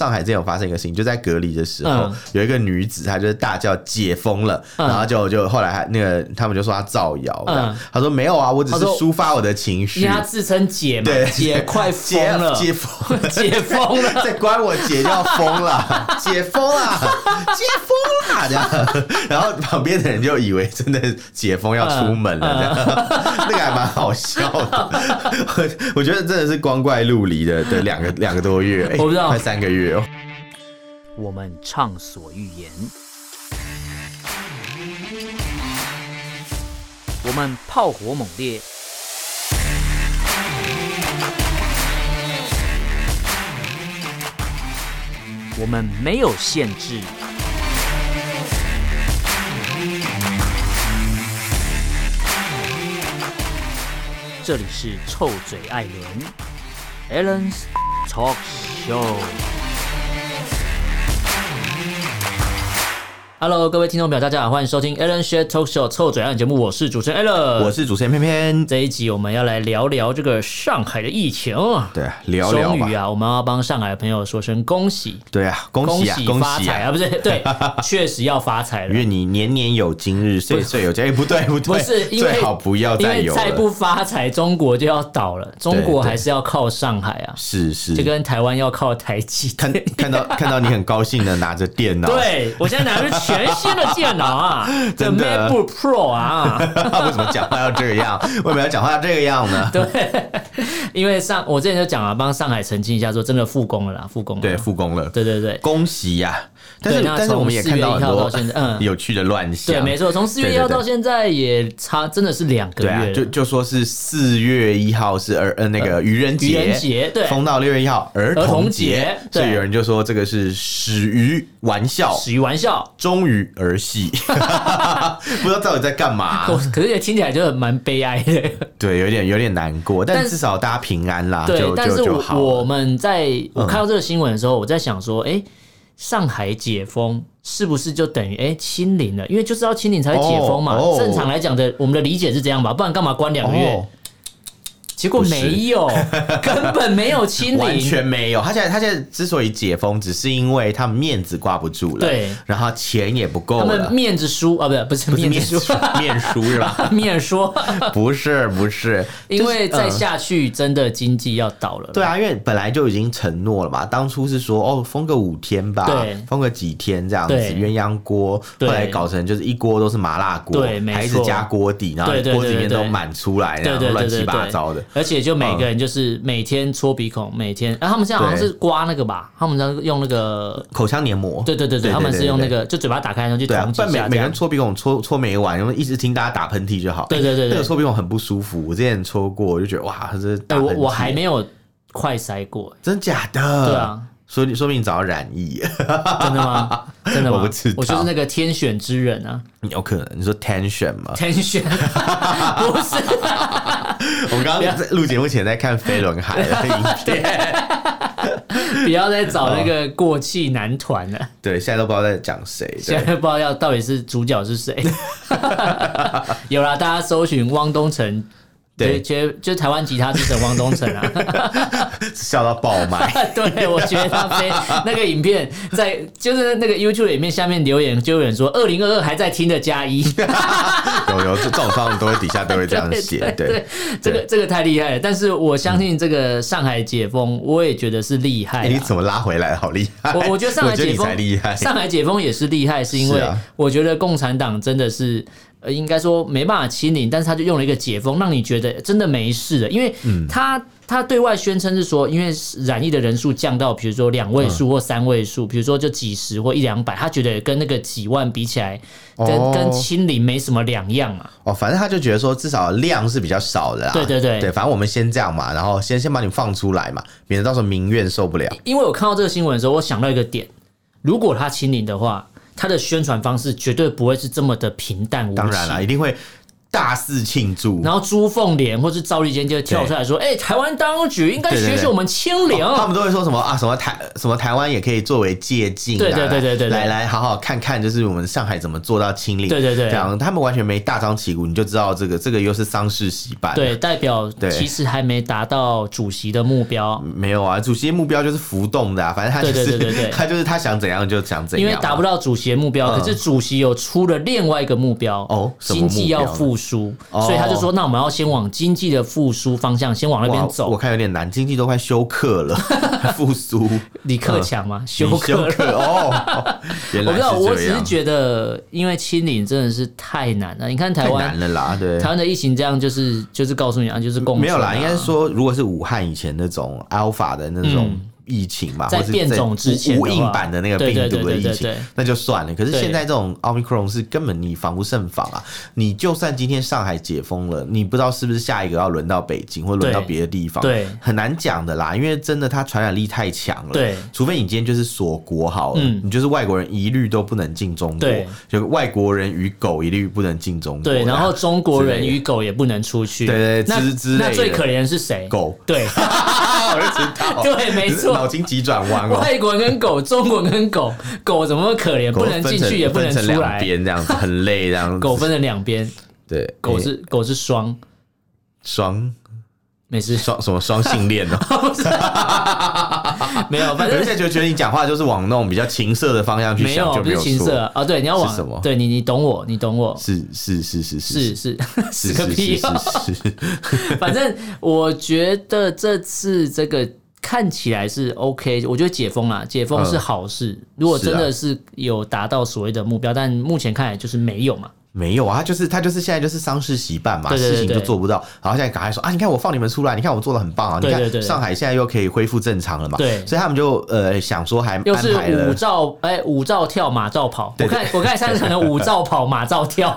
上海之前有发生一个事情，就在隔离的时候，嗯、有一个女子，她就是大叫解封了，嗯、然后就就后来还那个他们就说她造谣，嗯，她说没有啊，我只是抒发我的情绪。因为她自称解嘛，对。解快疯了，解封。了，解封了，再关我姐就要疯了，解封了，解封了这样，然后旁边的人就以为真的解封要出门了这样，那个还蛮好笑的，我觉得真的是光怪陆离的的两个两个多月，我不知道。快三个月我们畅所欲言，我们炮火猛烈，我们没有限制。这里是臭嘴艾伦 Allen's Talk Show。Hello，各位听众朋友，大家好，欢迎收听 Alan Share Talk Show 臭嘴案节目，我是主持人 Alan，我是主持人偏偏。这一集我们要来聊聊这个上海的疫情。对，聊聊吧。终于啊，我们要帮上海的朋友说声恭喜。对啊，恭喜啊，恭喜发财啊！不是，对，确实要发财了。因为你年年有今日，岁岁有今日。不对，不对，不是，最好不要再有。再不发财，中国就要倒了。中国还是要靠上海啊。是是，就跟台湾要靠台积。看看到看到你很高兴的拿着电脑。对，我现在拿的是全新的电脑。啊，真的 MacBook Pro 啊，为什么讲话要这个样？为什么要讲话要这个样呢？对，因为上我之前就讲了，帮上海澄清一下，说真的复工了啦，复工了，对，复工了，对对对，恭喜呀！但是但是我们也看到很多嗯。有趣的乱象，对，没错，从四月一号到现在也差真的是两个月，就就说是四月一号是儿呃那个愚人节，愚人节对，封到六月一号儿童节，所以有人就说这个是始于玩笑，始于玩笑，终于儿戏，不知道到底在干嘛，可是也听起来就蛮悲哀的，对，有点有点难过，但至少大家平安啦，对，但是我们在我看到这个新闻的时候，我在想说，哎。上海解封是不是就等于哎清零了？因为就是要清零才会解封嘛。Oh, oh. 正常来讲的，我们的理解是这样吧？不然干嘛关两个月？Oh. 结果没有，根本没有清零，完全没有。他现在他现在之所以解封，只是因为他们面子挂不住了，对，然后钱也不够了。他们面子输啊，不是不是面子输，面输是吧？面说 不是不是，因为再下去真的经济要倒了。对啊，因为本来就已经承诺了嘛，当初是说哦封个五天吧，对，封个几天这样子，鸳鸯锅，后来搞成就是一锅都是麻辣锅，对，还是加锅底，然后锅子里面都满出来，然后乱七八糟的。而且就每个人就是每天搓鼻孔，每天，然后他们现在好像是刮那个吧，他们在用那个口腔黏膜，对对对对，他们是用那个就嘴巴打开然后就捅几下，每每个人搓鼻孔搓搓没完，然后一直听大家打喷嚏就好。对对对，那个搓鼻孔很不舒服，我之前搓过，我就觉得哇，这是。我我还没有快塞过，真假的？对啊，说说明你早要染疫，真的吗？真的吗？我不知道，我就是那个天选之人啊，有可能你说 tension 吗？tension 不是。我们刚刚在录节目前在看飞轮海的影片，不要再找那个过气男团了。对，现在都不知道在讲谁，现在不知道要到底是主角是谁。有啦，大家搜寻汪东城。对，觉得就台湾吉他之神汪东城啊，笑到爆麦。对，我觉得他非那个影片在就是那个 YouTube 里面下面留言，就有人说二零二二还在听的加一。有有，这种方都会底下都会这样写。对，对这个这个太厉害了。但是我相信这个上海解封，我也觉得是厉害。你怎么拉回来？好厉害！我我觉得上海解封厉害，上海解封也是厉害，是因为我觉得共产党真的是。呃，应该说没办法清零，但是他就用了一个解封，让你觉得真的没事了。因为他他对外宣称是说，因为染疫的人数降到比如说两位数或三位数，比如说就几十或一两百，他觉得跟那个几万比起来，跟跟清零没什么两样嘛。哦，反正他就觉得说，至少量是比较少的。对对对对，反正我们先这样嘛，然后先先把你放出来嘛，免得到时候民怨受不了。因为我看到这个新闻的时候，我想到一个点，如果他清零的话。它的宣传方式绝对不会是这么的平淡无奇，当然了，一定会大肆庆祝，然后朱凤莲或是赵立坚就跳出来说：“哎、欸，台湾当局应该学学我们清零。”他们都会说什么啊？什么台什么台湾也可以作为借镜、啊，对对对对对，来来好好看看，就是我们上海怎么做到清零。对对对，这样他们完全没大张旗鼓，你就知道这个这个又是丧事喜办。对，代表其实还没达到主席的目标。没有啊，主席的目标就是浮动的啊，反正他就是 他就是他想怎样就想怎样。因为达不到主席的目标，嗯、可是主席有出了另外一个目标哦，经济要复苏，哦、所以。他就说：“那我们要先往经济的复苏方向，先往那边走。”我看有点难，经济都快休克了，复苏。李克强吗？休克了哦。我不知道，我只是觉得，因为清零真的是太难了。你看台湾难了啦，对，台湾的疫情这样，就是就是告诉你啊，就是共没有啦。应该是说，如果是武汉以前那种 Alpha 的那种。疫情嘛，在变种之前，无印版的那个病毒的疫情，那就算了。可是现在这种奥密克戎是根本你防不胜防啊！你就算今天上海解封了，你不知道是不是下一个要轮到北京，或轮到别的地方，对，很难讲的啦。因为真的它传染力太强了，对，除非你今天就是锁国好了，你就是外国人一律都不能进中国，就外国人与狗一律不能进中国，对，然后中国人与狗也不能出去，对对，之之类的。那最可怜的是谁？狗，对，我就知道，对，没错。脑筋急转弯，外国人跟狗，中国人跟狗，狗怎么可怜？不能进去，也不能出来，边这样子很累，这样子。狗分成两边，对，狗是狗是双双，没事，双什么双性恋呢？没有，反正现在就觉得你讲话就是往那种比较情色的方向去想，就没有情色啊。对，你要往什么？对你，你懂我，你懂我，是是是是是是是 个屁！反正我觉得这次这个。看起来是 OK，我觉得解封啦，解封是好事。嗯、如果真的是有达到所谓的目标，啊、但目前看来就是没有嘛。没有啊，他就是他就是现在就是丧事喜办嘛，对对对对，事情就做不到。然后现在赶快说啊，你看我放你们出来，你看我做的很棒啊，你看上海现在又可以恢复正常了嘛。对，所以他们就呃想说还又是五照哎五照跳马照跑，我看我看三成的 五照跑马照跳。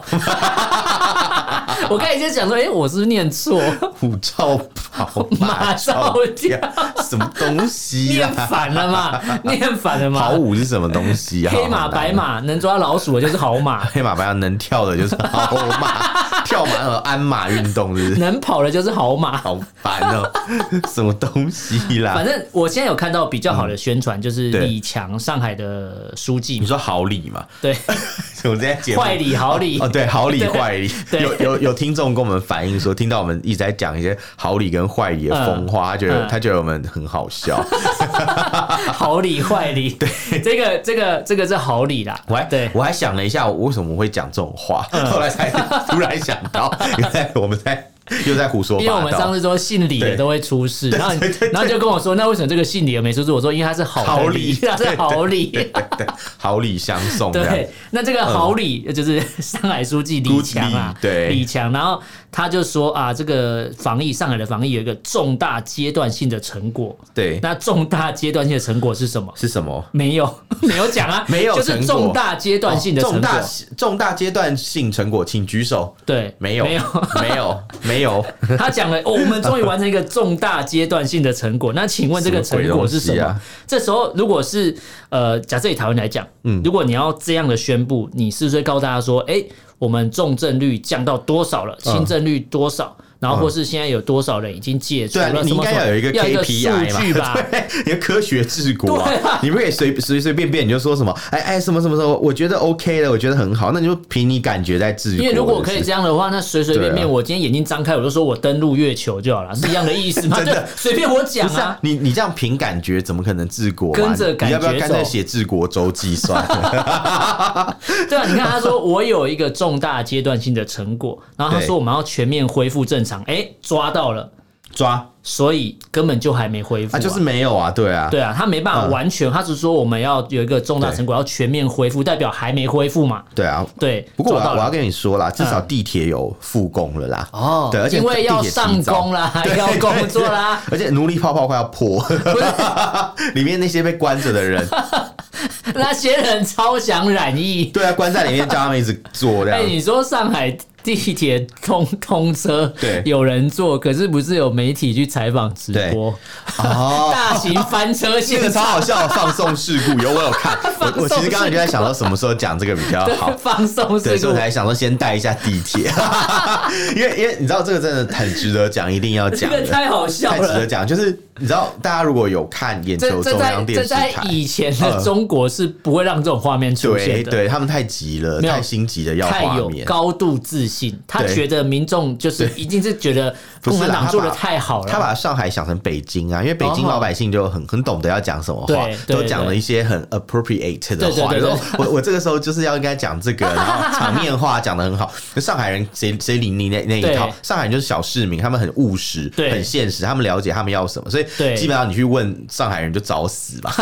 我刚才就讲说，哎、欸，我是不是念错？虎照跑，马照跳，什么东西、啊？念反了嘛？念反了嘛？跑舞是什么东西啊？黑马白马能抓老鼠的就是好马，黑马白马能跳的就是好马，跳马和鞍马运动是不是？能跑的就是好马，好烦哦、喔，什么东西啦？反正我现在有看到比较好的宣传，就是李强，上海的书记。你说好李嘛？对，我们在讲坏李好李哦，对，好李坏李，有有有。听众跟我们反映说，听到我们一直在讲一些好理跟坏理的风话，他觉得他觉得我们很好笑。好理坏理，对，这个这个这个是好理啦。我还对我还想了一下，我为什么会讲这种话，后来才突然想到，原来我们在。又在胡说八道，因为我们上次说姓李的都会出事，然后然后就跟我说，那为什么这个姓李的没出事？我说因为他是好李，他是好李，好李相送。对，那这个好李就是上海书记李强啊，对，李强，然后。他就说啊，这个防疫，上海的防疫有一个重大阶段性的成果。对，那重大阶段性的成果是什么？是什么？没有，没有讲啊，没有，就是重大阶段性的成果。重大重大阶段性成果，请举手。对，没有，没有，没有，没有。他讲了，哦，我们终于完成一个重大阶段性的成果。那请问这个成果是什么？什麼啊、这时候，如果是呃，假设以台湾来讲，嗯，如果你要这样的宣布，你是不是会告诉大家说，哎、欸？我们重症率降到多少了？轻症率多少？然后或是现在有多少人已经戒除了？对，你应该要有一个 KPI 吧？对，你要科学治国啊！你不可以随随随便便你就说什么？哎哎，什么什么什么？我觉得 OK 的，我觉得很好，那你就凭你感觉在治国。因为如果可以这样的话，那随随便便我今天眼睛张开，我就说我登陆月球就好了，是一样的意思吗？真的，随便我讲啊！你你这样凭感觉怎么可能治国？跟着感觉走，你要不要干脆写治国周计算？对啊，你看他说我有一个重大阶段性的成果，然后他说我们要全面恢复正常，哎，抓。到了，抓，所以根本就还没恢复，啊，就是没有啊，对啊，对啊，他没办法完全，他只是说我们要有一个重大成果，要全面恢复，代表还没恢复嘛，对啊，对。不过我要跟你说啦，至少地铁有复工了啦，哦，对，而且因为要上工啦，要工作啦，而且奴隶泡泡快要破，里面那些被关着的人，那些人超想染疫，对啊，关在里面叫他们一直做，哎，你说上海。地铁通通车，对，有人坐，可是不是有媒体去采访直播？哦，大型翻车这个超好笑放送事故，有我有看。我我其实刚刚就在想到什么时候讲这个比较好。放送事故，所以我才想说先带一下地铁，因为因为你知道这个真的很值得讲，一定要讲。这个太好笑了，太值得讲。就是你知道，大家如果有看眼球中央电视台，以前的中国是不会让这种画面出现的，对他们太急了，太心急了，要画面，高度自信，他觉得民众就是一定是觉得共产党做的太好了，他把上海想成北京啊，因为北京老百姓就很很懂得要讲什么话，都讲了一些很 appropriate 的话。我我这个时候就是要应该讲这个，然后场面话讲的很好。上海人谁谁理你那那一套？上海人就是小市民，他们很务实，很现实，他们了解他们要什么，所以基本上你去问上海人就找死吧。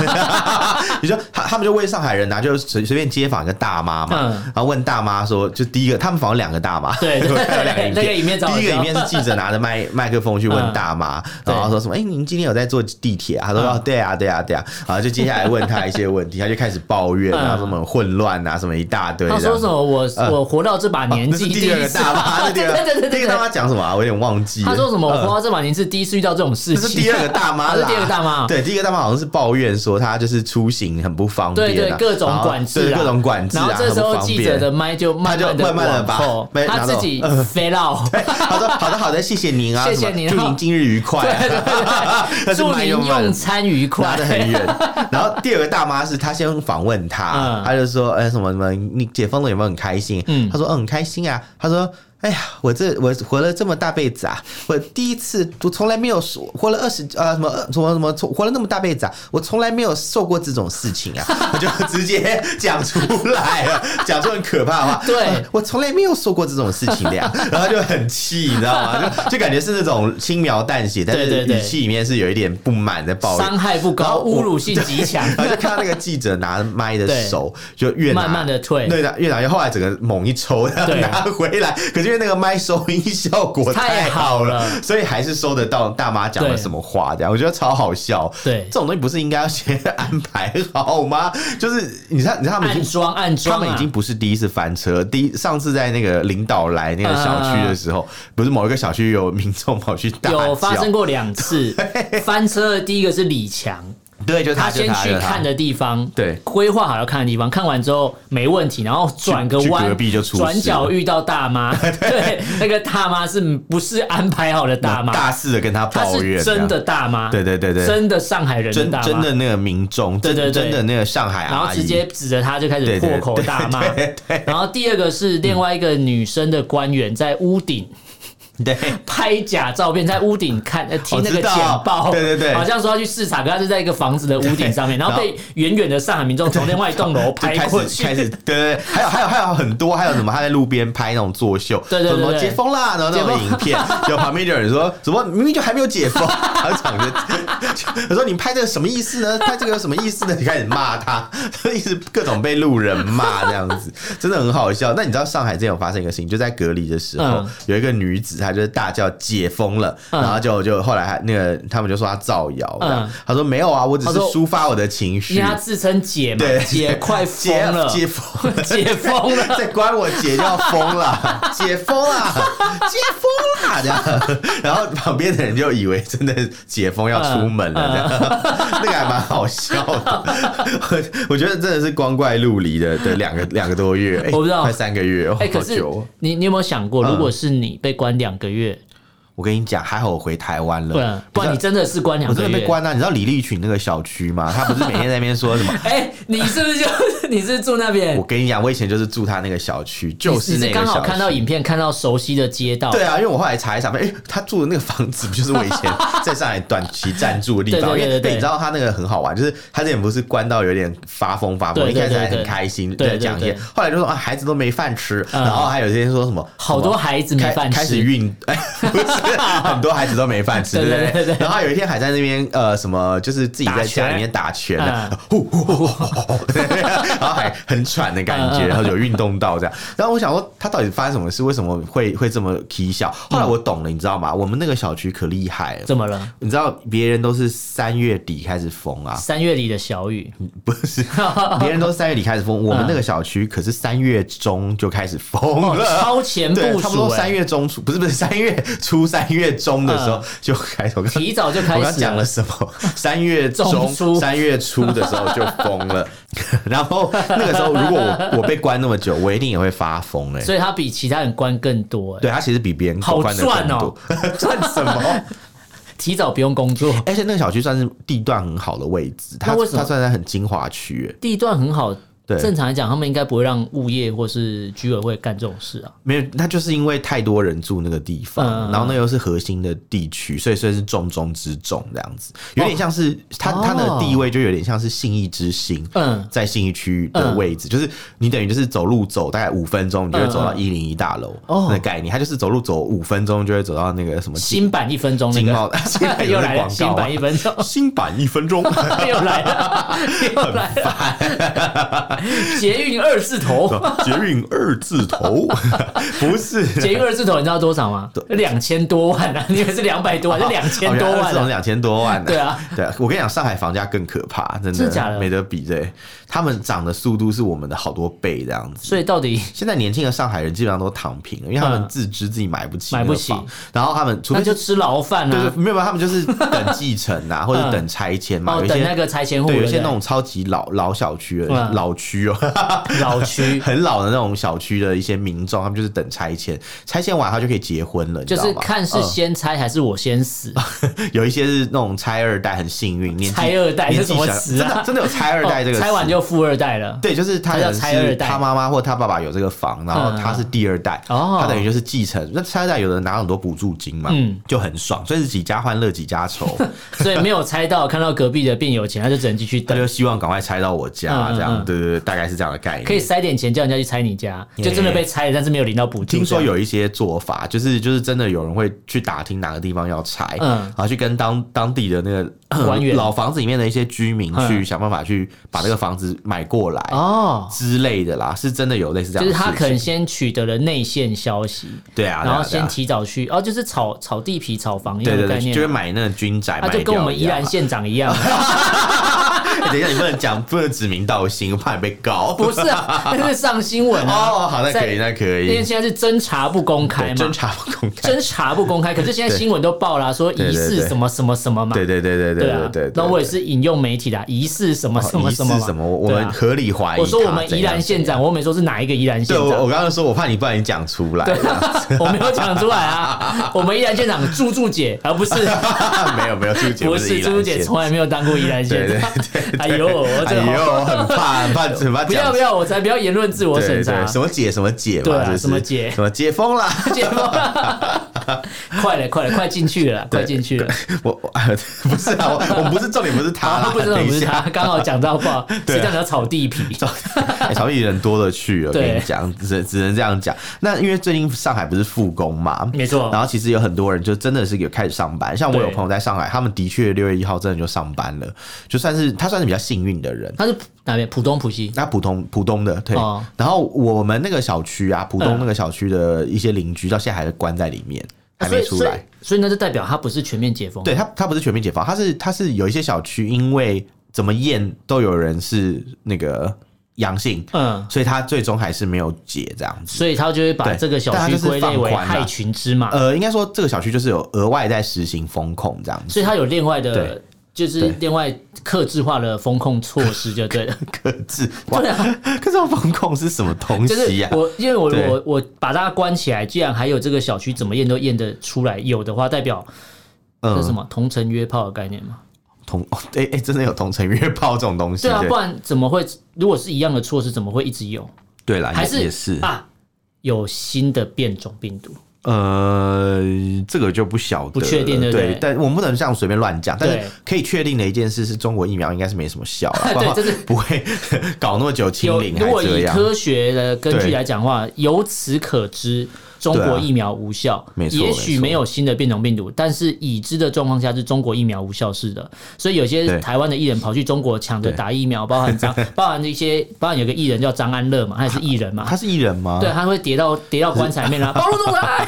你说他他们就问上海人呐，就随随便街访一个大妈嘛，然后问大妈说，就第一个他们访问两个大妈，对，有 两个影片，第一个影片是记者拿着麦麦克风去问大妈，然后说什么？哎，您今天有在坐地铁啊？他说哦，对啊，对啊，对啊。然后就接下来问他一些问题，他就开始抱怨啊，什么混乱啊，什么一大堆。他说什么？我我活到这把年纪，第二个大妈，对对对对，第二个大妈讲什么啊？我有点忘记。他说什么？我活到这把年纪，第一次遇到这种事情。这是第二个大妈，是第二个大妈。对，第一个大妈好像是抱怨说他就是出行很不方便，对对，各种管制，各种管制。然后这时候记者的麦就慢慢的慢慢的把他自己飞到。他说好的好的，谢谢您啊，谢谢您，祝您今日愉快。对对对，祝您用餐愉快。拉得很远。然后第二个大妈是她先访问他，他就说哎什么什么，你解封了有没有很开心？嗯，他说嗯很开心啊，他说。哎呀，我这我活了这么大辈子啊，我第一次我从来没有说活了二十啊什么什么什么活了那么大辈子啊，我从来没有受过这种事情啊，我就直接讲出来了，讲出很可怕的话。对，我从来没有说过这种事情的呀，然后就很气，你知道吗？就就感觉是那种轻描淡写，但是语气里面是有一点不满的抱怨，伤害不高，侮辱性极强。然后就看到那个记者拿麦的手就越慢慢的退，对的，越拿越后来整个猛一抽，然后拿回来，可是。因为那个麦收音效果太好了，所以还是收得到大妈讲了什么话，这样我觉得超好笑。对，这种东西不是应该要先 安排好吗？就是你看，你看他们安装安装，他们已经不是第一次翻车。第一上次在那个领导来那个小区的时候，不是某一个小区有民众跑去大叫，有发生过两次 翻车。第一个是李强。对，就他，他先去看的地方，对，规划好要看的地方，看完之后没问题，然后转个弯，隔壁就出转角遇到大妈，对，那个大妈是不是安排好的大妈？大肆的跟他抱怨，真的大妈，对对对对，真的上海人，真真的那个民众，对对真的那个上海阿姨，然后直接指着他就开始破口大骂，然后第二个是另外一个女生的官员在屋顶。对，拍假照片在屋顶看，呃，听那个简报，对对对，好像说要去视察，可他是在一个房子的屋顶上面，然后被远远的上海民众从另外一栋楼 拍过去，开始，对对，还有还有还有很多，还有什么他在路边拍那种作秀，对对对，什么解封啦，然后那种影片，就旁边就有人说，怎么明明就还没有解封，他就抢着，他说你拍这个什么意思呢？拍这个有什么意思呢？你开始骂他，一直各种被路人骂这样子，真的很好笑。那你知道上海之前有发生一个事情，就在隔离的时候，有一个女子她。就是大叫解封了，然后就就后来还那个他们就说他造谣，他说没有啊，我只是抒发我的情绪。因为他自称解嘛，解快疯了，解封，解封了，再关我姐就要疯了，解封了，解封了 这样，然后旁边的人就以为真的解封要出门了，这样。那个还蛮好笑的。我觉得真的是光怪陆离的的两个两个多月，我不知道。快三个月，哎，可是你你有没有想过，如果是你被关两个月？我跟你讲，还好我回台湾了。不然你真的是关两个月。我真的被关啊！你知道李立群那个小区吗？他不是每天在那边说什么？哎，你是不是就 你是住那边？我跟你讲，我以前就是住他那个小区，就是那个。刚好看到影片，看到熟悉的街道。对啊，因为我后来查一查，哎，他住的那个房子不就是我以前在上海短期暂住的地方？因为你知道他那个很好玩，就是他之前不是关到有点发疯发疯，一开始还很开心在讲一些，后来就说啊，孩子都没饭吃，然后还有些人说什么好多孩子没饭吃，开始运，哎，不是。很多孩子都没饭吃，对不对？然后有一天还在那边呃什么，就是自己在家里面打拳，呼呼呼呼，然后还很喘的感觉，然后有运动到这样。然后我想说，他到底发生什么事？为什么会会这么起笑？后来我懂了，你知道吗？我们那个小区可厉害了，怎么了？你知道别人都是三月底开始封啊，三月里的小雨不是，别人都是三月底开始封，我们那个小区可是三月中就开始封了，超前部署，差不多三月中出，不是不是三月初三月中的时候就开始，提早就开始。我刚讲了什么？三月中、三月初的时候就疯了，然后那个时候如果我 我被关那么久，我一定也会发疯哎。所以他比其他人关更多，对他其实比别人关的更多。赚什么？提早不用工作，而且那个小区算是地段很好的位置，它为什么它算在很精华区？地段很好。正常来讲，他们应该不会让物业或是居委会干这种事啊。没有，那就是因为太多人住那个地方，嗯、然后那又是核心的地区，所以算是重中之重这样子。有点像是它它的地位就有点像是信义之星，嗯，在信义区的位置，嗯、就是你等于就是走路走大概五分钟，你就会走到一零一大楼的概念。它就是走路走五分钟就会走到那个什么新版一分钟那个，新版又来了，新版一分钟，新版一分钟。又来了，又来了。捷运二字头，捷运二字头不是捷运二字头，你知道多少吗？两千多万啊！你以为是两百多万，是两千多万，是两千多万。对啊，对啊，我跟你讲，上海房价更可怕，真的，假的？没得比。对，他们涨的速度是我们的好多倍，这样子。所以到底现在年轻的上海人基本上都躺平了，因为他们自知自己买不起，买不起。然后他们除非就吃牢饭啊，对，没有，他们就是等继承啊，或者等拆迁嘛。哦，等那个拆迁户，对，有些那种超级老老小区的老区哦。老区 很老的那种小区的一些民众，他们就是等拆迁，拆迁完他就可以结婚了，就是看是先拆还是我先死。有一些是那种拆二代很幸运，拆二代是什么词啊？真的有拆二代这个，拆完就富二代了。对，就是他要拆二代，他妈妈或他爸爸有这个房，然后他是第二代，他等于就是继承。那拆二代有的人拿很多补助金嘛，嗯，就很爽，所以是几家欢乐几家愁。所以没有拆到，看到隔壁的变有钱，他就只能继续等，他就希望赶快拆到我家，这样，对对对，大概是这样的概念。可以塞点钱叫人家去拆你家，就真的被拆了，但是没有领到补助。听说有一些做法，就是就是真的有人会去打听哪个地方要拆，嗯，然后去跟当当地的那个官员、老房子里面的一些居民去想办法去把这个房子买过来哦之类的啦，是真的有类似这样。就是他可能先取得了内线消息，对啊，然后先提早去，哦，就是炒炒地皮、炒房一样的概念，就是买那个军宅，他就跟我们宜兰县长一样。等一下，你不能讲，不能指名道姓，我怕你被告。不是啊，那是上新闻哦。好，那可以，那可以。因为现在是侦查不公开嘛，侦查不公开，侦查不公开。可是现在新闻都报了，说疑似什么什么什么嘛。对对对对对对对。那我也是引用媒体的，疑似什么什么什么什么，我们合理怀疑。我说我们宜兰县长，我没说是哪一个宜兰县长。我刚刚说，我怕你不然你讲出来。我没有讲出来啊。我们宜兰县长猪猪姐，而不是没有没有猪姐，不是猪猪姐，从来没有当过宜兰县长。哎呦。哎呦，很怕，很怕，很怕！不要不要，我才不要言论自我审查。什么解什么解嘛？什么解？什么解封了？解封了！快了，快了，快进去了，快进去了！我我不是啊，我们不是重点，不是他，不是不是他，刚好讲到话，谁叫你要炒地皮？炒地皮人多了去了，跟你讲，只只能这样讲。那因为最近上海不是复工嘛？没错。然后其实有很多人就真的是有开始上班，像我有朋友在上海，他们的确六月一号真的就上班了，就算是他算是比较幸运的人。他是哪边？浦东、浦西？那浦东、浦东的对。然后我们那个小区啊，浦东那个小区的一些邻居到现在还是关在里面，还没出来。所以那就代表他不是全面解封。对他，他不是全面解封，他是他是有一些小区，因为怎么验都有人是那个阳性，嗯，所以他最终还是没有解这样子。所以他就会把这个小区归类为害群之马。呃，应该说这个小区就是有额外在实行风控这样子，所以他有另外的。就是另外克制化的风控措施就对了，克制对啊，可是风控是什么东西呀？我因为我我我把大家关起来，既然还有这个小区怎么验都验得出来，有的话代表这是什么同城约炮的概念吗？同 哎哎，真的有同城约炮这种东西？对啊，不然怎么会？如果是一样的措施，怎么会一直有？对啦，还是也是啊，有新的变种病毒。呃，这个就不晓得，不确定的，对，但我们不能这样随便乱讲。但是可以确定的一件事是中国疫苗应该是没什么效，对，就是 不会搞那么久清零。如果以科学的根据来讲的话，由此可知，中国疫苗无效，没错，也许没有新的变种病毒，但是已知的状况下是中国疫苗无效是的，所以有些台湾的艺人跑去中国抢着打疫苗，包含张，包含一些，包含有个艺人叫张安乐嘛，他也是艺人嘛，他是艺人吗？对，他会跌到跌到棺材里面啊，暴露总裁，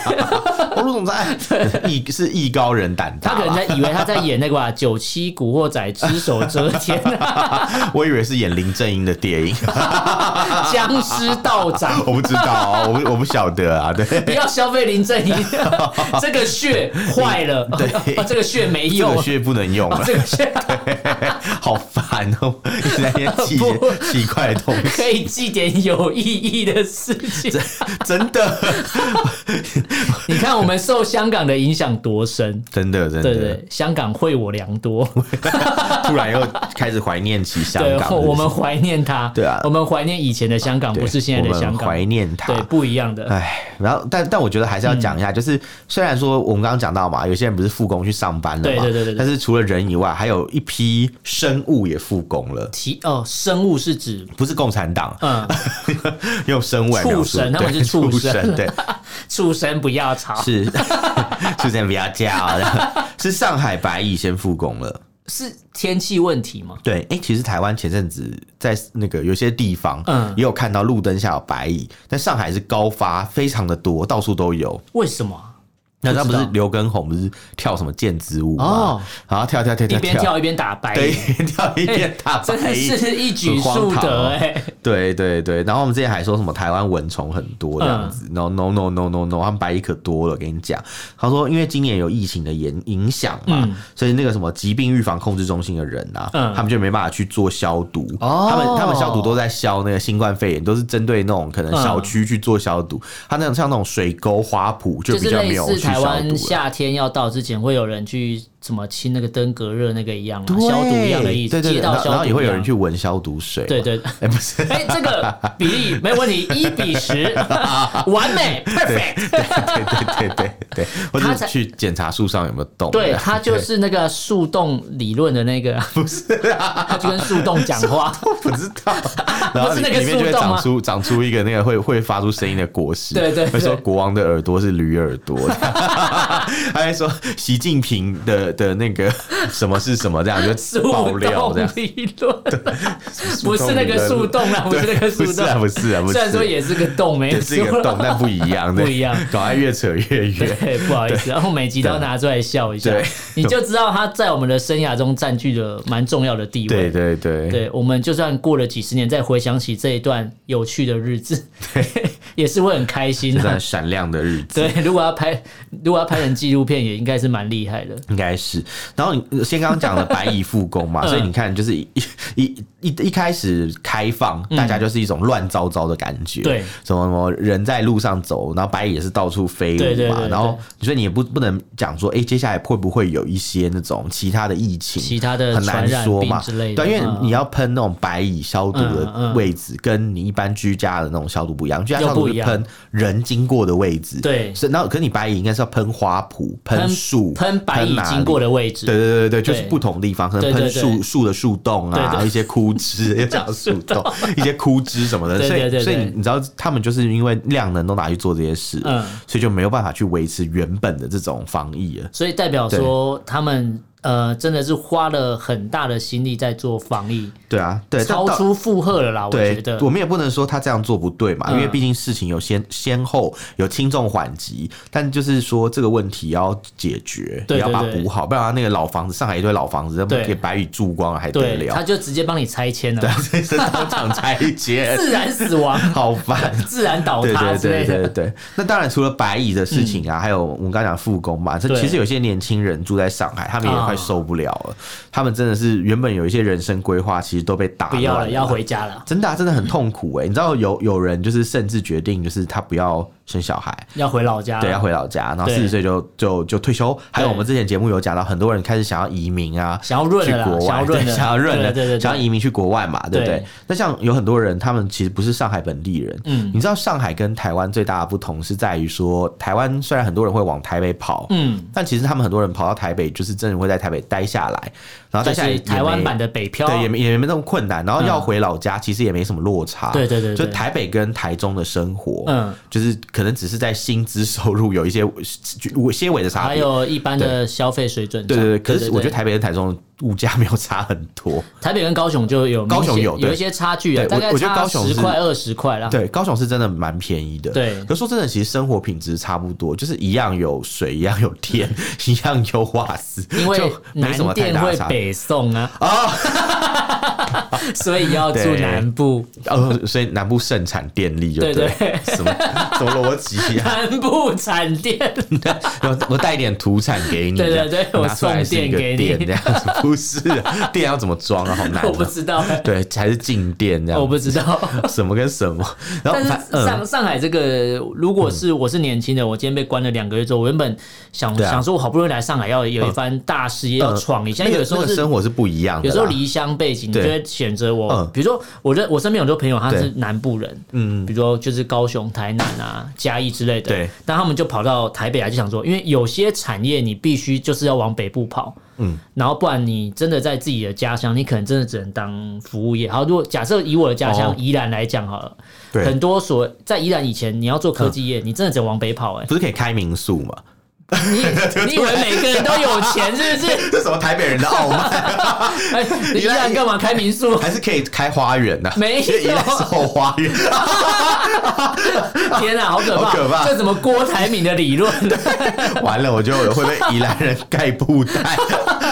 暴露总裁，艺是艺高人胆大，他可能在以为他在演那个吧，九七古惑仔只手遮天，我以为是演林正英的电影，僵尸道长，我不知道，我我不晓得啊，对，不要消费林正英，这个血坏了，对，这个血没用，这个血不能用。了，这个血，好烦哦，一直在记奇怪的东西，可以记点有意义的事情，真的，你看我们受香港的影响多深，真的，真的，对对，香港惠我良多，突然又开始怀念起香港，我们怀念他，对啊，我们怀念以前的香港，不是现在的香港，怀念他，对，不一样的，哎，然后但但我觉得还是要讲一下，就是虽然说我们刚刚讲到嘛，有些人不是复工去上班了嘛，对对对，但是除了人以外，还有一批生物也复工了。提哦，生物是指不是共产党，嗯，用生物来描述，畜生，他们是畜生，对，畜生不要吵，是畜生 不要叫，是上海白蚁先复工了。是天气问题吗？对，哎、欸，其实台湾前阵子在那个有些地方，嗯，也有看到路灯下有白蚁，但上海是高发，非常的多，到处都有。为什么？那他不是刘畊宏不是跳什么毽子舞吗？然后跳跳跳跳，一边跳一边 打白蚁，一边跳一边打白蚁，真的是一举数得哎！对对对，然后我们之前还说什么台湾蚊虫很多这样子，no no no no no no，他们白蚁可多了，跟你讲。他说因为今年有疫情的影影响嘛，所以那个什么疾病预防控制中心的人啊，他们就没办法去做消毒。他们他们消毒都在消那个新冠肺炎，都是针对那种可能小区去做消毒。他那种像那种水沟花圃就比较没有去。台湾夏天要到之前，会有人去怎么清那个登革热那个一样嘛，消毒一样的意思。街道消毒，然后也会有人去闻消毒水。对对，哎不是，哎这个比例没问题，一比十，完美，perfect。对对对对对，或者去检查树上有没有洞。对，他就是那个树洞理论的那个，不是，他就跟树洞讲话，不知道。然后里面就会长出长出一个那个会会发出声音的果实。对对，会说国王的耳朵是驴耳朵。他还说习近平的的那个 什么是什么这样就爆料这样，理 论。不是那个树洞啊，不是那个树洞，不是啊，虽然说也是个洞，没是一个洞，但不一样，不一样，搞得越扯越远。不好意思，然后每集都拿出来笑一下，你就知道他在我们的生涯中占据了蛮重要的地位。对对对，对我们就算过了几十年，再回想起这一段有趣的日子，也是会很开心，很闪亮的日子。对，如果要拍，如果要拍成纪录片，也应该是蛮厉害的。应该是。然后你先刚刚讲了白蚁复工嘛，所以你看，就是一一一一开始开放，大家就是一种乱糟糟的感觉。对，什么什么人在路上走，然后白蚁也是到处飞舞嘛。然后所以你也不不能讲说，哎，接下来会不会有一些那种其他的疫情？其他的很难说嘛。对，因为你要喷那种白蚁消毒的位置，跟你一般居家的那种消毒不一样。居家消毒是喷人经过的位置。对，是。然后可是你白蚁应该是要喷花圃、喷树、喷白蚁经过的位置。对对对对，就是不同地方，可能喷树树的树洞啊，一些枯枝，要讲树洞，一些枯枝什么的。所以所以你知道，他们就是因为量能都拿去做这些事，所以就没有办法去维持原本的这种防疫了。所以代表说他们。呃，真的是花了很大的心力在做防疫，对啊，对，超出负荷了啦。我觉得。我们也不能说他这样做不对嘛，因为毕竟事情有先先后，有轻重缓急，但就是说这个问题要解决，也要把它补好，不然那个老房子，上海一堆老房子，给白蚁住光了还得了？他就直接帮你拆迁了，对，是当场拆迁，自然死亡，好烦，自然倒塌之类的。对对对。对，那当然除了白蚁的事情啊，还有我们刚刚讲复工嘛，这其实有些年轻人住在上海，他们也会。受不了了，他们真的是原本有一些人生规划，其实都被打乱了。不要了，要回家了。真的、啊，真的很痛苦哎、欸！你知道有有人就是甚至决定，就是他不要。生小孩。要回老家，对，要回老家，然后四十岁就就就退休。还有我们之前节目有讲到，很多人开始想要移民啊，想要润去国外，对，想要润的，对对，想要移民去国外嘛，对不对？那像有很多人，他们其实不是上海本地人。嗯，你知道上海跟台湾最大的不同是在于说，台湾虽然很多人会往台北跑，嗯，但其实他们很多人跑到台北，就是真的会在台北待下来。然后再下来台湾版的北漂，对，也没也没那么困难。然后要回老家，其实也没什么落差。对对对，就台北跟台中的生活，嗯，就是可能只是在薪资收入 有一些些微的差别，还有一般的消费水准。对对对，可是我觉得台北跟台中。物价没有差很多，台北跟高雄就有高雄有有一些差距啊，大概差十块二十块啦。对，高雄是真的蛮便宜的。对，可说真的，其实生活品质差不多，就是一样有水，一样有电，一样有瓦斯，因为南电会北送啊。啊，所以要住南部。哦，所以南部盛产电力，就对对，什么什么逻辑啊？南部产电，我 我带一点土产给你，对对对，我送电给你这样子。不是电要怎么装啊？好难，我不知道。对，才是静电这样。我不知道什么跟什么。然后上上海这个，如果是我是年轻的，我今天被关了两个月之后，我原本想想说，我好不容易来上海，要有一番大事业要闯一下。有时候生活是不一样的，有时候离乡背井，你就会选择我。比如说，我认我身边有很多朋友，他是南部人，嗯，比如说就是高雄、台南啊、嘉义之类的。对，但他们就跑到台北来，就想说，因为有些产业你必须就是要往北部跑。嗯，然后不然你真的在自己的家乡，你可能真的只能当服务业。好，如果假设以我的家乡宜兰来讲好了，对，很多所在宜兰以前你要做科技业，你真的只能往北跑。哎，不是可以开民宿吗？你 你以为每个人都有钱是不是？这什么台北人的傲慢？你宜兰干嘛开民宿？还是可以开花园呢？没有，宜兰是后花园。天啊，好可怕！可怕！这怎么郭台铭的理论？完了，我觉得我会被宜兰人盖布袋，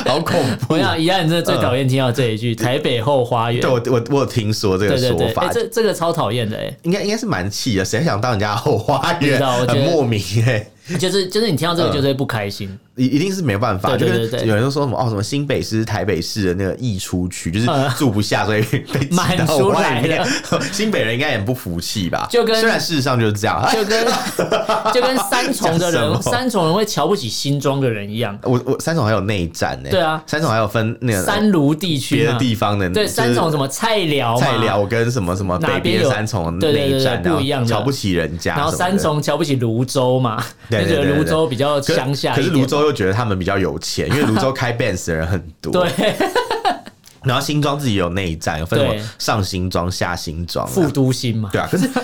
好恐怖！我想宜兰人真的最讨厌听到这一句“台北后花园”。对，我我我有听说这个说法，这这个超讨厌的哎，应该应该是蛮气的，谁想当人家后花园？很莫名哎。就是就是你听到这个就是会不开心，一一定是没办法。对对对，有人说什么哦，什么新北市、台北市的那个溢出区，就是住不下，所以被挤到外面。新北人应该也不服气吧？就跟虽然事实上就是这样，就跟就跟三重的人，三重人会瞧不起新庄的人一样。我我三重还有内战呢。对啊，三重还有分那个三卢地区别的地方的。对，三重什么菜寮、菜寮跟什么什么北边三重内战不一样，瞧不起人家。然后三重瞧不起泸州嘛。就觉得泸州比较乡下，可是芦洲又觉得他们比较有钱，因为泸州 开 Benz 的人很多。对，然后新庄自己有内战，有分什么上新庄、下新庄、副都心嘛。对啊，可是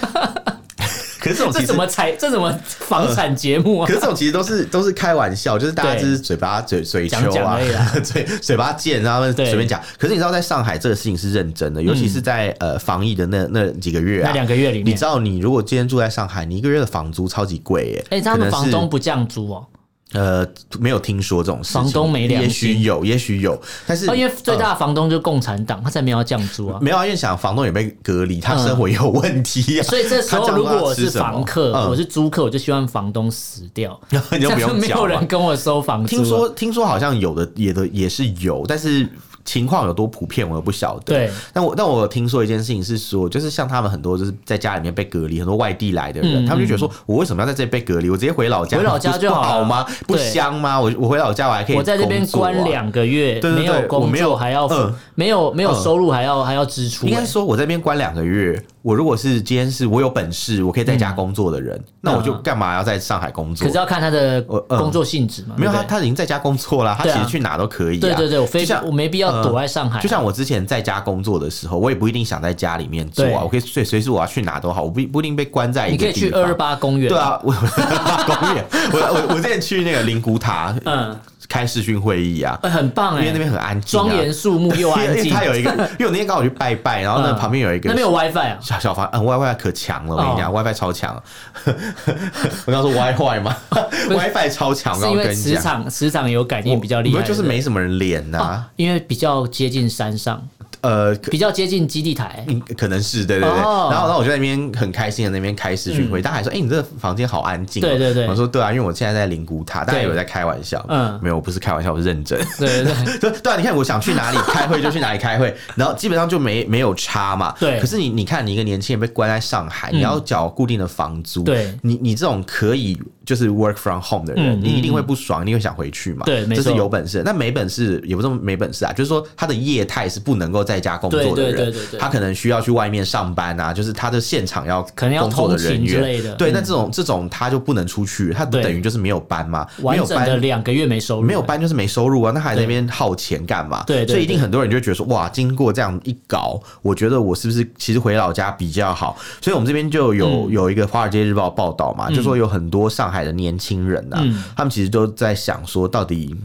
可是这种这怎么财这怎么房产节目啊？可是这种其实都是都是开玩笑，就是大家就是嘴巴嘴嘴球啊，嘴嘴巴贱，然后随便讲。可是你知道，在上海这个事情是认真的，尤其是在呃防疫的那那几个月啊，那两个月里面，你知道，你如果今天住在上海，你一个月的房租超级贵耶。哎，他们房东不降租哦。呃，没有听说这种事情。房东没良心，也许有，也许有，但是因为最大的房东就是共产党，他才没有要降租啊。没有啊，因为想房东也被隔离，他生活也有问题啊。所以这时候，如果我是房客，我是租客，我就希望房东死掉，你就不用缴。没有人跟我收房租。听说，听说好像有的，也的也是有，但是。情况有多普遍，我都不晓得。对，但我但我听说一件事情是说，就是像他们很多就是在家里面被隔离，很多外地来的人，他们就觉得说，我为什么要在这里被隔离？我直接回老家，回老家就好吗？不香吗？我我回老家我还可以，我在这边关两个月，没有工作还要没有没有收入还要还要支出。应该说我在这边关两个月，我如果是今天是我有本事，我可以在家工作的人，那我就干嘛要在上海工作？可是要看他的工作性质嘛。没有他他已经在家工作了，他其实去哪都可以。对对对，我非常我没必要躲在上海，就像。我之前在家工作的时候，我也不一定想在家里面做啊，我可以随随时我要去哪都好，我不不一定被关在一个地方。你可以去二二八公园。对啊，我 公园，我我我之前去那个灵谷塔，嗯。开视讯会议啊，很棒哎，因为那边很安静，庄严肃穆又安静。它有一个，因为我那天刚好去拜拜，然后呢旁边有一个，那边有 WiFi 啊，小小房，嗯，WiFi 可强了，我跟你讲，WiFi 超强。我刚说 WiFi 吗？WiFi 超强，是因为磁场磁场有感应比较厉害，就是没什么人连呐，因为比较接近山上。呃，比较接近基地台，可能是对对对。然后，然后我就在那边很开心的那边开视讯会，大家还说：“哎，你这个房间好安静。”对对对，我说：“对啊，因为我现在在灵谷塔。”大家以为在开玩笑，嗯，没有，我不是开玩笑，我是认真。对对 对，对啊，你看我想去哪里开会就去哪里开会，然后基本上就没没有差嘛。对。可是你你看，你一个年轻人被关在上海，你要缴固定的房租，对，你你这种可以。就是 work from home 的人，你一定会不爽，你会想回去嘛？对，这是有本事。那没本事也不是没本事啊，就是说他的业态是不能够在家工作的人，他可能需要去外面上班啊，就是他的现场要可能要通勤之类的。对，那这种这种他就不能出去，他等于就是没有班嘛，没有班两个月没收入，没有班就是没收入啊，那还在那边耗钱干嘛？对，所以一定很多人就觉得说，哇，经过这样一搞，我觉得我是不是其实回老家比较好？所以我们这边就有有一个《华尔街日报》报道嘛，就说有很多上海的年轻人。嗯，他们其实都在想说，到底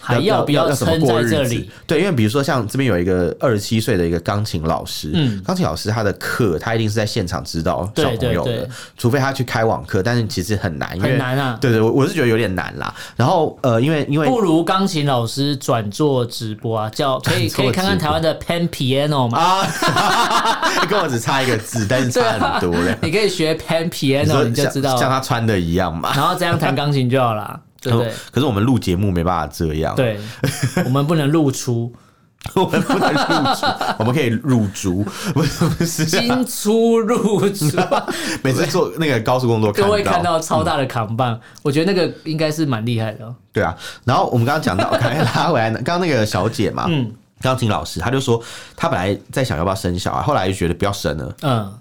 还要不要要怎么过日子？对，因为比如说像这边有一个二十七岁的一个钢琴老师，嗯，钢琴老师他的课他一定是在现场指导小朋友的，除非他去开网课，但是其实很难，很难啊。对对，我我是觉得有点难啦。然后呃，因为因为不如钢琴老师转做直播啊，叫 可以可以看看台湾的 Pan Piano 吗啊，跟我只差一个字，但是差很多嘞。你可以学 Pan Piano，你就知道像他穿的一样嘛，然后这样弹钢琴。就好了，对不对？可是我们录节目没办法这样，对，我们不能露出，我们不能露出，我们可以入珠，不是进出入珠。每次坐那个高速公路，都会看到超大的扛棒，我觉得那个应该是蛮厉害的。对啊，然后我们刚刚讲到，刚才拉回来，刚刚那个小姐嘛，嗯，钢琴老师，她就说她本来在想要不要生小孩，后来就觉得不要生了，嗯。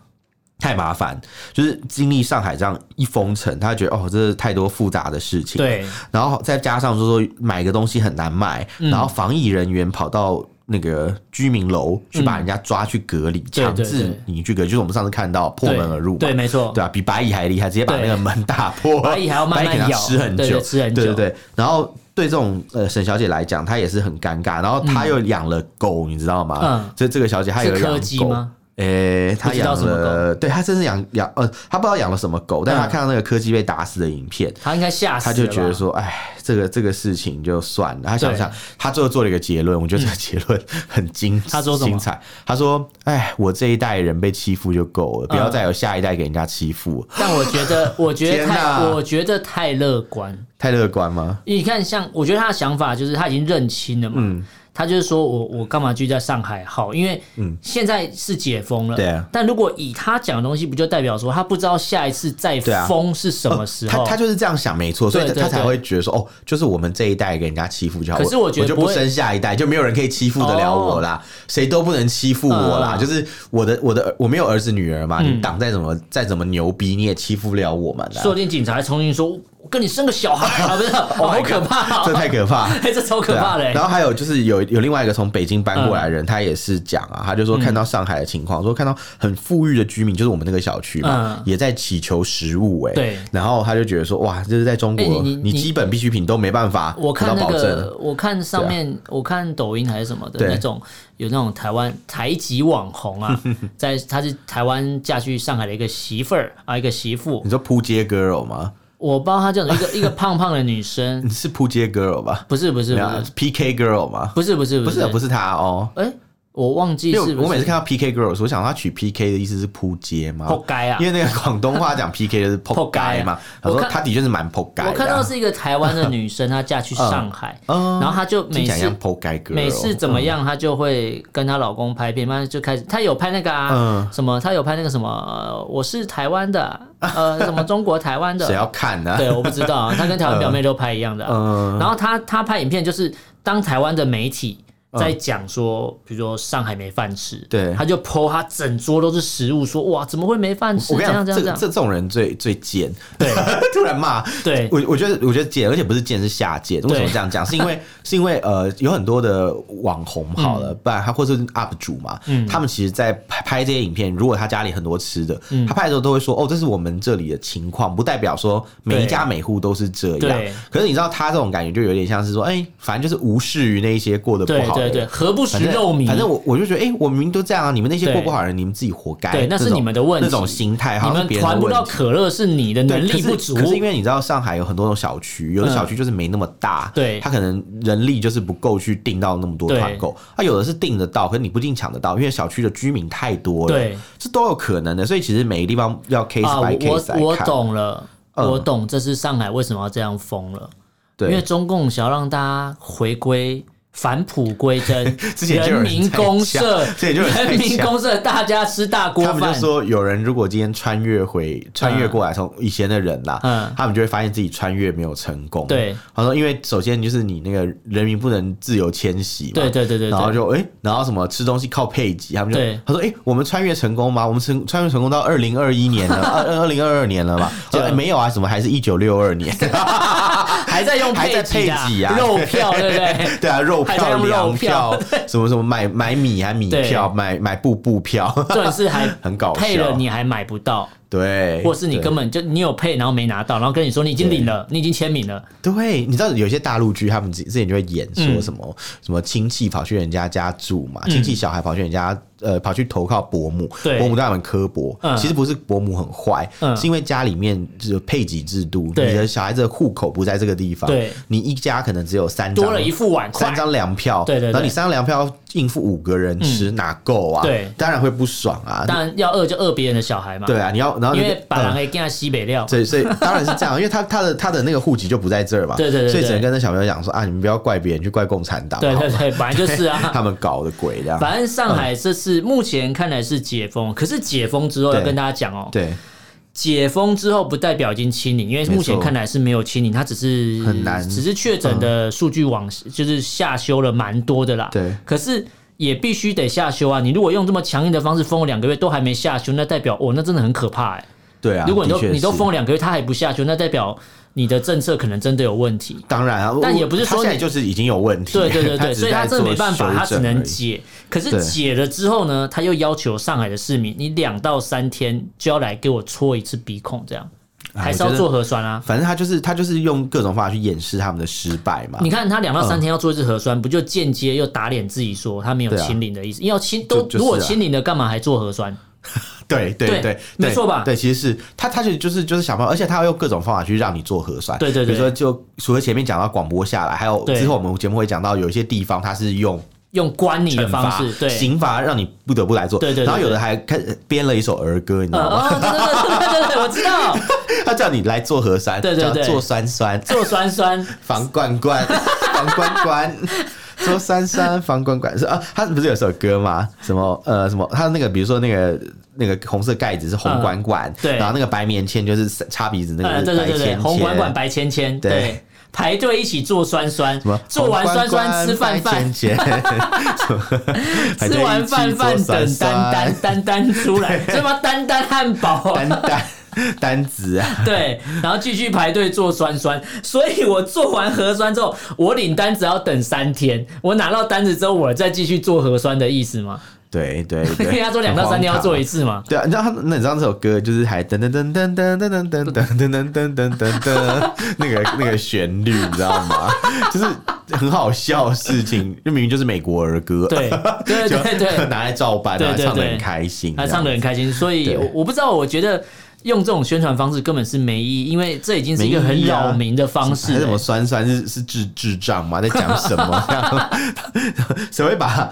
太麻烦，就是经历上海这样一封城，他觉得哦，这是太多复杂的事情。对，然后再加上说说买个东西很难买，嗯、然后防疫人员跑到那个居民楼去把人家抓去隔离，强、嗯、制你去隔离，就是我们上次看到破门而入嘛，对，没错，对啊，比白蚁还厉害，直接把那个门打破，白蚁还要慢慢咬，吃很久，对对吃很久，对对对。然后对这种呃沈小姐来讲，她也是很尴尬，然后她又养了狗，嗯、你知道吗？嗯，这这个小姐她有养狗吗？诶、欸，他养了，对他真是养养呃，他不知道养了什么狗，但他看到那个柯基被打死的影片，他应该吓死，他就觉得说，哎，这个这个事情就算了。他想想，他最后做了一个结论，我觉得这个结论很精，他说精彩。他说，哎，我这一代人被欺负就够了，不要再有下一代给人家欺负。但我觉得，我觉得太，我觉得太乐观，太乐观吗？你看，像我觉得他的想法就是他已经认清了嘛。嗯他就是说我我干嘛居在上海好？因为现在是解封了，对啊。但如果以他讲的东西，不就代表说他不知道下一次再封是什么时候？他他就是这样想，没错，所以他才会觉得说，哦，就是我们这一代给人家欺负就好。可是我觉得就不生下一代，就没有人可以欺负得了我啦，谁都不能欺负我啦。就是我的我的我没有儿子女儿嘛，你党再怎么再怎么牛逼，你也欺负不了我们。说不定警察还重新说。我跟你生个小孩啊，不是，好可怕，这太可怕，这超可怕的。然后还有就是有有另外一个从北京搬过来的人，他也是讲啊，他就说看到上海的情况，说看到很富裕的居民，就是我们那个小区嘛，也在祈求食物哎，对，然后他就觉得说哇，这是在中国，你基本必需品都没办法，我看那个，我看上面，我看抖音还是什么的那种，有那种台湾台籍网红啊，在他是台湾嫁去上海的一个媳妇儿啊，一个媳妇，你说扑街 girl 吗？我不知道她叫什么，一个 一个胖胖的女生，你是扑街 girl 吧？不是不是不是，PK girl 吗？不是不是不是不是她哦。哎。我忘记是，我每次看到 PK Girls，我想他取 PK 的意思是扑街吗？扑街啊！因为那个广东话讲 PK 的是扑街嘛。他说他的确是蛮扑街。我看到是一个台湾的女生，她嫁去上海，然后她就每次每次怎么样，她就会跟她老公拍片，慢慢就开始，她有拍那个啊，什么，她有拍那个什么，我是台湾的，呃，什么中国台湾的，谁要看呢？对，我不知道啊，她跟 台湾表妹都拍一样的，然后她她拍影片就是当台湾的媒体。在讲说，比如说上海没饭吃，对，他就 po 他整桌都是食物，说哇，怎么会没饭吃？我跟你讲这，这这种人最最贱，对，突然骂，对。我我觉得我觉得贱，而且不是贱是下贱。为什么这样讲？是因为 是因为呃，有很多的网红好了，不然他或者是 UP 主嘛，他们其实，在拍拍这些影片，如果他家里很多吃的，他拍的时候都会说，哦，这是我们这里的情况，不代表说每一家每户都是这样。可是你知道，他这种感觉就有点像是说，哎，反正就是无视于那些过得不好。对对，何不食肉糜？反正我我就觉得，哎，我明明都这样啊！你们那些过不好的人，你们自己活该。对，那是你们的问题。那种心态，你们传不到可乐是你的能力不足。可是因为你知道，上海有很多种小区，有的小区就是没那么大，对，他可能人力就是不够去订到那么多团购。它有的是订得到，可是你不一定抢得到，因为小区的居民太多了，对，这都有可能的。所以其实每个地方要 case by case 来看。我懂了，我懂，这是上海为什么要这样封了。对，因为中共想要让大家回归。返璞归真，人人民公社，人民公社，大家吃大锅饭。他们就说，有人如果今天穿越回穿越过来，从以前的人呐，嗯，他们就会发现自己穿越没有成功。对，他说，因为首先就是你那个人民不能自由迁徙嘛，对对对对，然后就哎，然后什么吃东西靠配给，他们就他说，哎，我们穿越成功吗？我们成穿越成功到二零二一年了，二 二零二二年了嘛？就没有啊，什么还是一九六二年，还在用配几啊，肉票 对不对？对啊，肉票粮票什么什么买买米还米票买买布布票，这种事还 很搞笑，配了你还买不到。对，或是你根本就你有配，然后没拿到，然后跟你说你已经领了，你已经签名了。对，你知道有些大陆剧，他们之前就会演说什么什么亲戚跑去人家家住嘛，亲戚小孩跑去人家呃跑去投靠伯母，伯母对他们刻薄。其实不是伯母很坏，是因为家里面就是配给制度，你的小孩子的户口不在这个地方，你一家可能只有三张，多了一副碗，三张粮票，对对，然后你三张粮票应付五个人吃哪够啊？对，当然会不爽啊。当然要饿就饿别人的小孩嘛。对啊，你要。然后因为把人给给他西北料，所以所以当然是这样，因为他他的他的那个户籍就不在这儿嘛，对对对，所以只能跟那小朋友讲说啊，你们不要怪别人，去怪共产党，对对对，本来 就是啊，他们搞的鬼这样。反正上海这次目前看来是解封，可是解封之后要跟大家讲哦，对，解封之后不代表已经清零，因为目前看来是没有清零，它只是很难，只是确诊的数据往就是下修了蛮多的啦，对，可是。也必须得下修啊！你如果用这么强硬的方式封了两个月都还没下修，那代表哦，那真的很可怕哎。对啊，如果你都你都封了两个月，它还不下修，那代表你的政策可能真的有问题。当然啊，但也不是说你就是已经有问题。对对对对，所以他这没办法，他只能解。可是解了之后呢，他又要求上海的市民，你两到三天就要来给我搓一次鼻孔，这样。还是要做核酸啊，反正他就是他就是用各种方法去掩饰他们的失败嘛。你看他两到三天要做一次核酸，不就间接又打脸自己说他没有清零的意思？要清都如果清零了，干嘛还做核酸？对对对，没错吧？对，其实是他他就就是就是想办法，而且他要用各种方法去让你做核酸。对对对，比如说就除了前面讲到广播下来，还有之后我们节目会讲到有一些地方他是用。用关你的方式，对刑罚让你不得不来做，对对。然后有的还开编了一首儿歌，你知道吗？对对对对对，我知道。他叫你来做核酸，对对对，做酸酸，做酸酸，防罐罐，防罐罐，做酸酸，防管管是啊。他不是有首歌吗？什么呃什么？他那个比如说那个那个红色盖子是红管管，对。然后那个白棉签就是擦鼻子那个白签签，红管管白签签，对。排队一起做酸酸，什么做完酸酸吃饭饭，吃完饭饭等丹丹丹丹出来，什么丹丹汉堡，丹丹 丹子啊，对，然后继续排队做酸酸，所以我做完核酸之后，我领单子要等三天，我拿到单子之后，我再继续做核酸的意思吗？对对对，他说两到三天要做一次嘛。对啊，你知道他那你知道这首歌就是还噔噔噔噔噔噔噔噔噔噔噔噔噔噔那个那个旋律，你知道吗？就是很好笑的事情，就明明就是美国儿歌，对对对对，拿来照搬，啊，唱得很开心，他唱得很开心，所以我我不知道，我觉得。用这种宣传方式根本是没意义，因为这已经是一个很扰民的方式。什么酸酸是是智智障吗？在讲什么？谁会把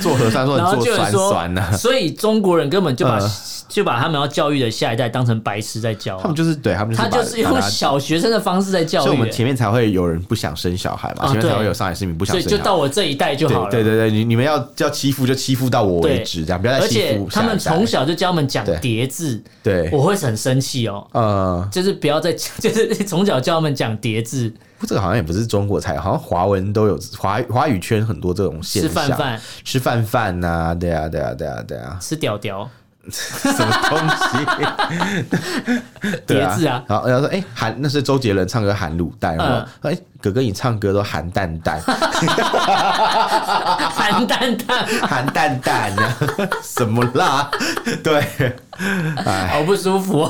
做核酸说 做酸酸呢？所以中国人根本就把就把他们要教育的下一代当成白痴在教。他们就是对他们，他就是用小学生的方式在教育。所以我们前面才会有人不想生小孩嘛，前面才会有上海市民不想生。所以就到我这一代就好了。对对对，你你们要要欺负就欺负到我为止，这样不要再欺负。而且他们从小就教我们讲叠字，对，我会很生气哦，呃，就是不要再，就是从小教他们讲叠字。不，这个好像也不是中国菜，好像华文都有，华华语圈很多这种现象。吃饭饭，吃饭饭呐，对啊，对啊，对啊，对啊，吃屌屌，什么东西？叠字啊，然后然后说，哎，韩那是周杰伦唱歌喊卤蛋，然后哎。哥哥，你唱歌都含蛋蛋，含蛋蛋，含蛋蛋，什么啦？对，哎，好不舒服，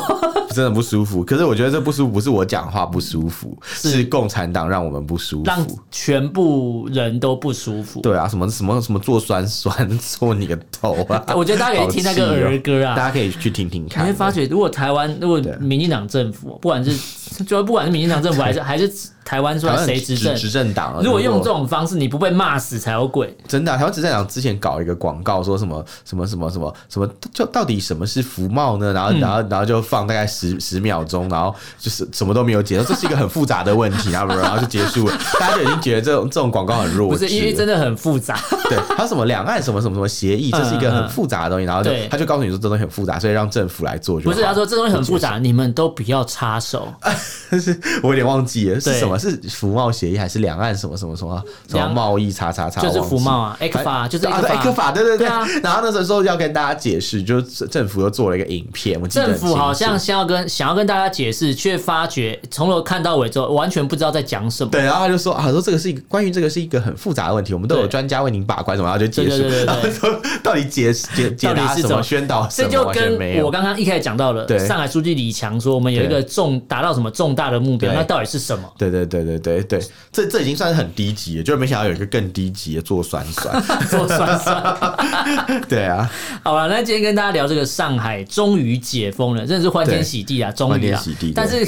真的不舒服。可是我觉得这不舒服不是我讲话不舒服，是共产党让我们不舒服，让全部人都不舒服。对啊，什么什么什么做酸酸，做你个头啊！我觉得大家可以听那个儿歌啊，大家可以去听听看。你会发觉，如果台湾如果民进党政府，不管是就不管是民进党政府还是还是。台湾说谁执政执政党？如果用这种方式，你不被骂死才有鬼。真的、啊，台湾执政党之前搞一个广告，说什么什么什么什么什么，就到底什么是福茂呢？然后然后然后就放大概十十秒钟，然后就是什么都没有解释，这是一个很复杂的问题，然后然后就结束了，大家就已经觉得这种这种广告很弱，不是因为真的很复杂。对，还有什么两岸什么什么什么协议，这是一个很复杂的东西，然后就他就告诉你说这东西很复杂，所以让政府来做就。不是，他说这东西很复杂，你们都不要插手。但是我有点忘记了是什么？是服贸协议还是两岸什么什么什么什么贸易叉叉叉？就是服贸啊，ECFA 就是 ECFA，对对对。然后那时候要跟大家解释，就政府又做了一个影片。我记得政府好像先要跟想要跟大家解释，却发觉从头看到尾之后完全不知道在讲什么。对，然后他就说啊，说这个是一个关于这个是一个很复杂的问题，我们都有专家为您把关，什么然后就解释。然后说到底解解解答什么宣导？这就跟我刚刚一开始讲到了，上海书记李强说，我们有一个重达到什么重大的目标，那到底是什么？对对对对对对对，这这已经算是很低级了，就是没想到有一个更低级的做酸酸，做酸酸。对啊，好了，那今天跟大家聊这个上海终于解封了，真的是欢天喜地啊，终于啊！但是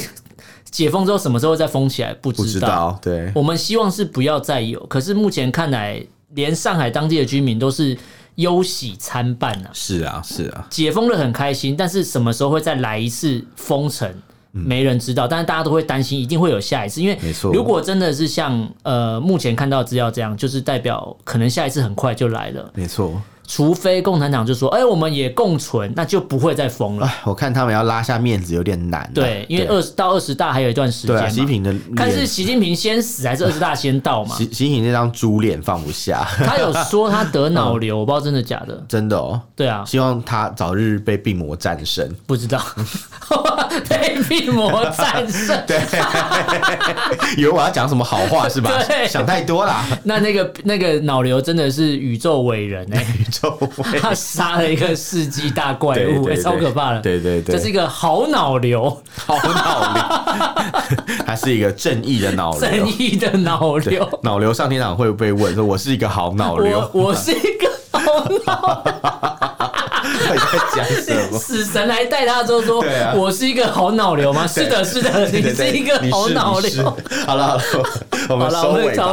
解封之后什么时候再封起来不知道，不知道。对，我们希望是不要再有，可是目前看来，连上海当地的居民都是忧喜参半啊。是啊，是啊，解封了很开心，但是什么时候会再来一次封城？没人知道，但是大家都会担心，一定会有下一次。因为如果真的是像呃目前看到资料这样，就是代表可能下一次很快就来了。没错。除非共产党就说：“哎、欸，我们也共存，那就不会再封了。”我看他们要拉下面子有点难、啊。对，因为二十到二十大还有一段时间。对，习近平的看是习近平先死还是二十大先到嘛？习习近平那张猪脸放不下。他有说他得脑瘤，我不知道真的假的。真的哦。对啊，希望他早日被病魔战胜。不知道 被病魔战胜。对，以为我要讲什么好话是吧？对，想太多了。那那个那个脑瘤真的是宇宙伟人哎、欸。他杀了一个世纪大怪物，超可怕的。对对对，这是一个好脑瘤，好脑瘤。他是一个正义的脑瘤，正义的脑瘤。脑瘤上天堂会不会问说：“我是一个好脑瘤，我是一个好脑。”在讲什么？死神来带他之后说：“我是一个好脑瘤吗？”是的，是的，你是一个好脑瘤。好了好了，我们收尾吧。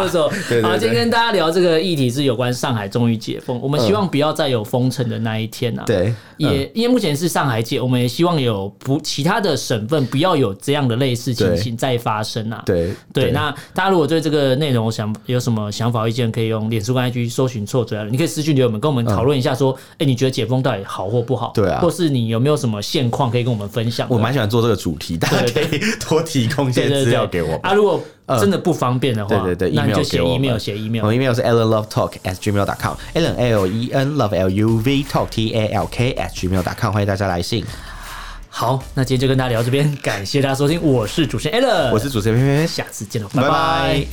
好，今天跟大家聊这个议题是有关上海终于解封，我们希望不要再有封城的那一天啊。对，也因为目前是上海解，我们也希望有不其他的省份不要有这样的类似情形再发生啊。对对，那大家如果对这个内容想有什么想法意见，可以用脸书跟 IG 搜寻错嘴了，你可以私讯给我们，跟我们讨论一下，说，哎，你觉得解封到底好或不好？对啊，或是你有没有什么现况可以跟我们分享？我蛮喜欢做这个主题，大家可以多提供一些资料给我啊。如果真的不方便的话，对对对，那就写 email，写 email。我 email 是 ellenlovetalk@gmail.com，ellen l e n love l u v talk t a l k at gmail.com，欢迎大家来信。好，那今天就跟大家聊这边，感谢大家收听，我是主持人 Allen，我是主持人彬彬，下次见了，拜拜。